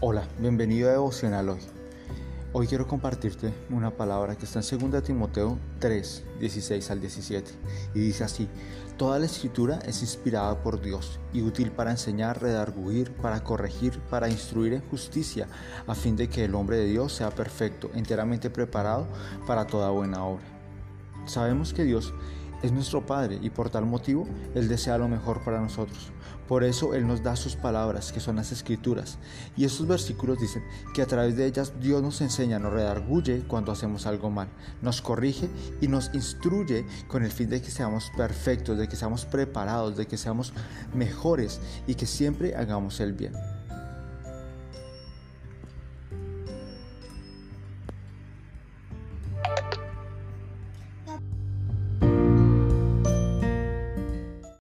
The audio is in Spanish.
Hola, bienvenido a Devocional hoy. Hoy quiero compartirte una palabra que está en 2 Timoteo 3, 16 al 17 y dice así, Toda la escritura es inspirada por Dios y útil para enseñar, redarguir, para corregir, para instruir en justicia, a fin de que el hombre de Dios sea perfecto, enteramente preparado para toda buena obra. Sabemos que Dios es nuestro Padre y por tal motivo Él desea lo mejor para nosotros. Por eso Él nos da sus palabras, que son las escrituras. Y estos versículos dicen que a través de ellas Dios nos enseña, nos redarguye cuando hacemos algo mal, nos corrige y nos instruye con el fin de que seamos perfectos, de que seamos preparados, de que seamos mejores y que siempre hagamos el bien.